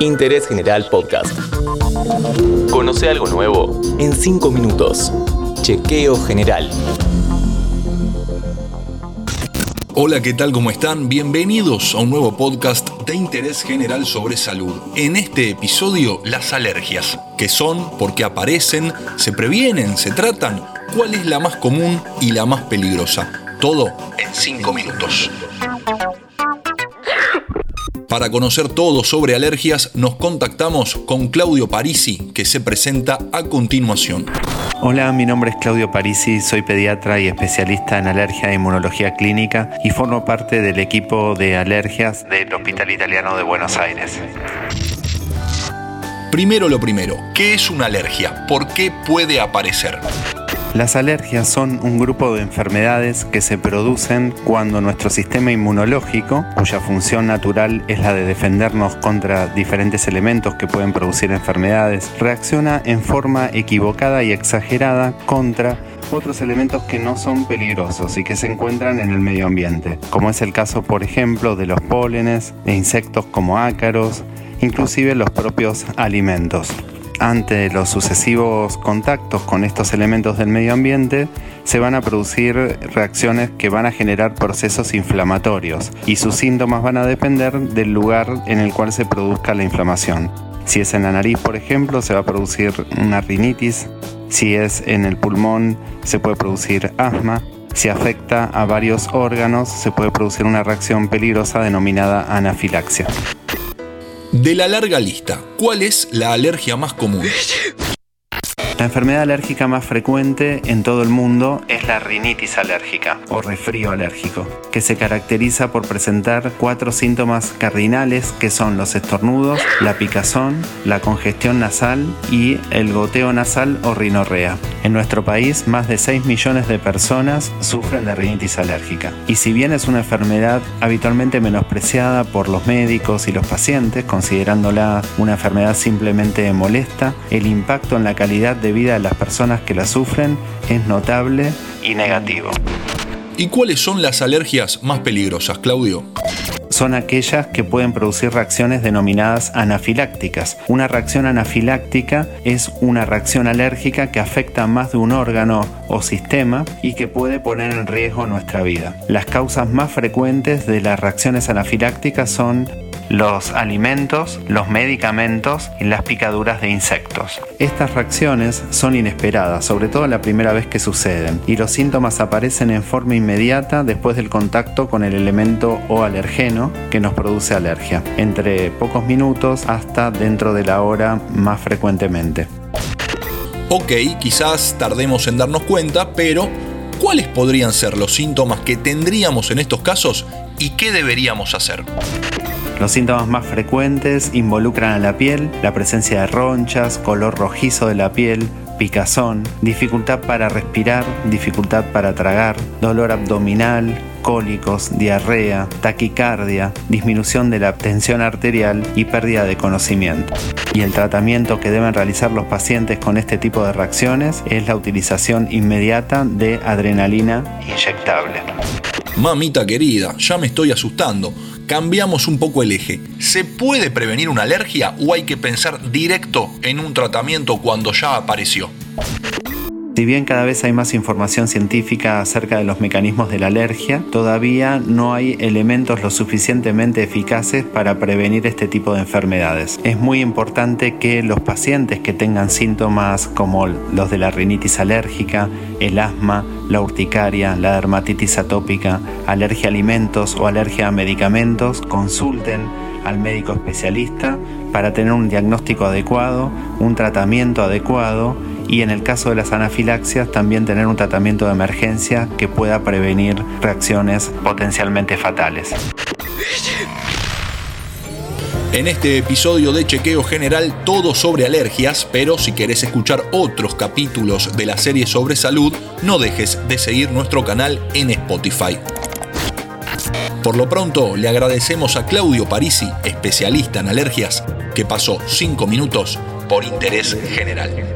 Interés General Podcast. Conoce algo nuevo en 5 minutos. Chequeo General. Hola, ¿qué tal? ¿Cómo están? Bienvenidos a un nuevo podcast de interés general sobre salud. En este episodio, las alergias. ¿Qué son? ¿Por qué aparecen? ¿Se previenen? ¿Se tratan? ¿Cuál es la más común y la más peligrosa? Todo en 5 minutos. Para conocer todo sobre alergias, nos contactamos con Claudio Parisi, que se presenta a continuación. Hola, mi nombre es Claudio Parisi, soy pediatra y especialista en alergia e inmunología clínica y formo parte del equipo de alergias del Hospital Italiano de Buenos Aires. Primero lo primero, ¿qué es una alergia? ¿Por qué puede aparecer? Las alergias son un grupo de enfermedades que se producen cuando nuestro sistema inmunológico, cuya función natural es la de defendernos contra diferentes elementos que pueden producir enfermedades, reacciona en forma equivocada y exagerada contra otros elementos que no son peligrosos y que se encuentran en el medio ambiente, como es el caso por ejemplo de los pólenes, de insectos como ácaros, inclusive los propios alimentos ante los sucesivos contactos con estos elementos del medio ambiente, se van a producir reacciones que van a generar procesos inflamatorios y sus síntomas van a depender del lugar en el cual se produzca la inflamación. Si es en la nariz, por ejemplo, se va a producir una rinitis. Si es en el pulmón, se puede producir asma. Si afecta a varios órganos, se puede producir una reacción peligrosa denominada anafilaxia. De la larga lista, ¿cuál es la alergia más común? La enfermedad alérgica más frecuente en todo el mundo es la rinitis alérgica o resfrío alérgico, que se caracteriza por presentar cuatro síntomas cardinales que son los estornudos, la picazón, la congestión nasal y el goteo nasal o rinorrea. En nuestro país, más de 6 millones de personas sufren de rinitis alérgica. Y si bien es una enfermedad habitualmente menospreciada por los médicos y los pacientes, considerándola una enfermedad simplemente molesta, el impacto en la calidad de vida de las personas que la sufren es notable y negativo. ¿Y cuáles son las alergias más peligrosas, Claudio? Son aquellas que pueden producir reacciones denominadas anafilácticas. Una reacción anafiláctica es una reacción alérgica que afecta a más de un órgano o sistema y que puede poner en riesgo nuestra vida. Las causas más frecuentes de las reacciones anafilácticas son los alimentos, los medicamentos y las picaduras de insectos. Estas reacciones son inesperadas, sobre todo la primera vez que suceden, y los síntomas aparecen en forma inmediata después del contacto con el elemento o alergeno que nos produce alergia, entre pocos minutos hasta dentro de la hora más frecuentemente. Ok, quizás tardemos en darnos cuenta, pero ¿cuáles podrían ser los síntomas que tendríamos en estos casos y qué deberíamos hacer? Los síntomas más frecuentes involucran a la piel, la presencia de ronchas, color rojizo de la piel, picazón, dificultad para respirar, dificultad para tragar, dolor abdominal, cólicos, diarrea, taquicardia, disminución de la tensión arterial y pérdida de conocimiento. Y el tratamiento que deben realizar los pacientes con este tipo de reacciones es la utilización inmediata de adrenalina inyectable. Mamita querida, ya me estoy asustando cambiamos un poco el eje. ¿Se puede prevenir una alergia o hay que pensar directo en un tratamiento cuando ya apareció? Si bien cada vez hay más información científica acerca de los mecanismos de la alergia, todavía no hay elementos lo suficientemente eficaces para prevenir este tipo de enfermedades. Es muy importante que los pacientes que tengan síntomas como los de la rinitis alérgica, el asma, la urticaria, la dermatitis atópica, alergia a alimentos o alergia a medicamentos, consulten al médico especialista para tener un diagnóstico adecuado, un tratamiento adecuado y en el caso de las anafilaxias también tener un tratamiento de emergencia que pueda prevenir reacciones potencialmente fatales. En este episodio de Chequeo General todo sobre alergias, pero si querés escuchar otros capítulos de la serie sobre salud, no dejes de seguir nuestro canal en Spotify. Por lo pronto, le agradecemos a Claudio Parisi, especialista en alergias, que pasó 5 minutos por interés general.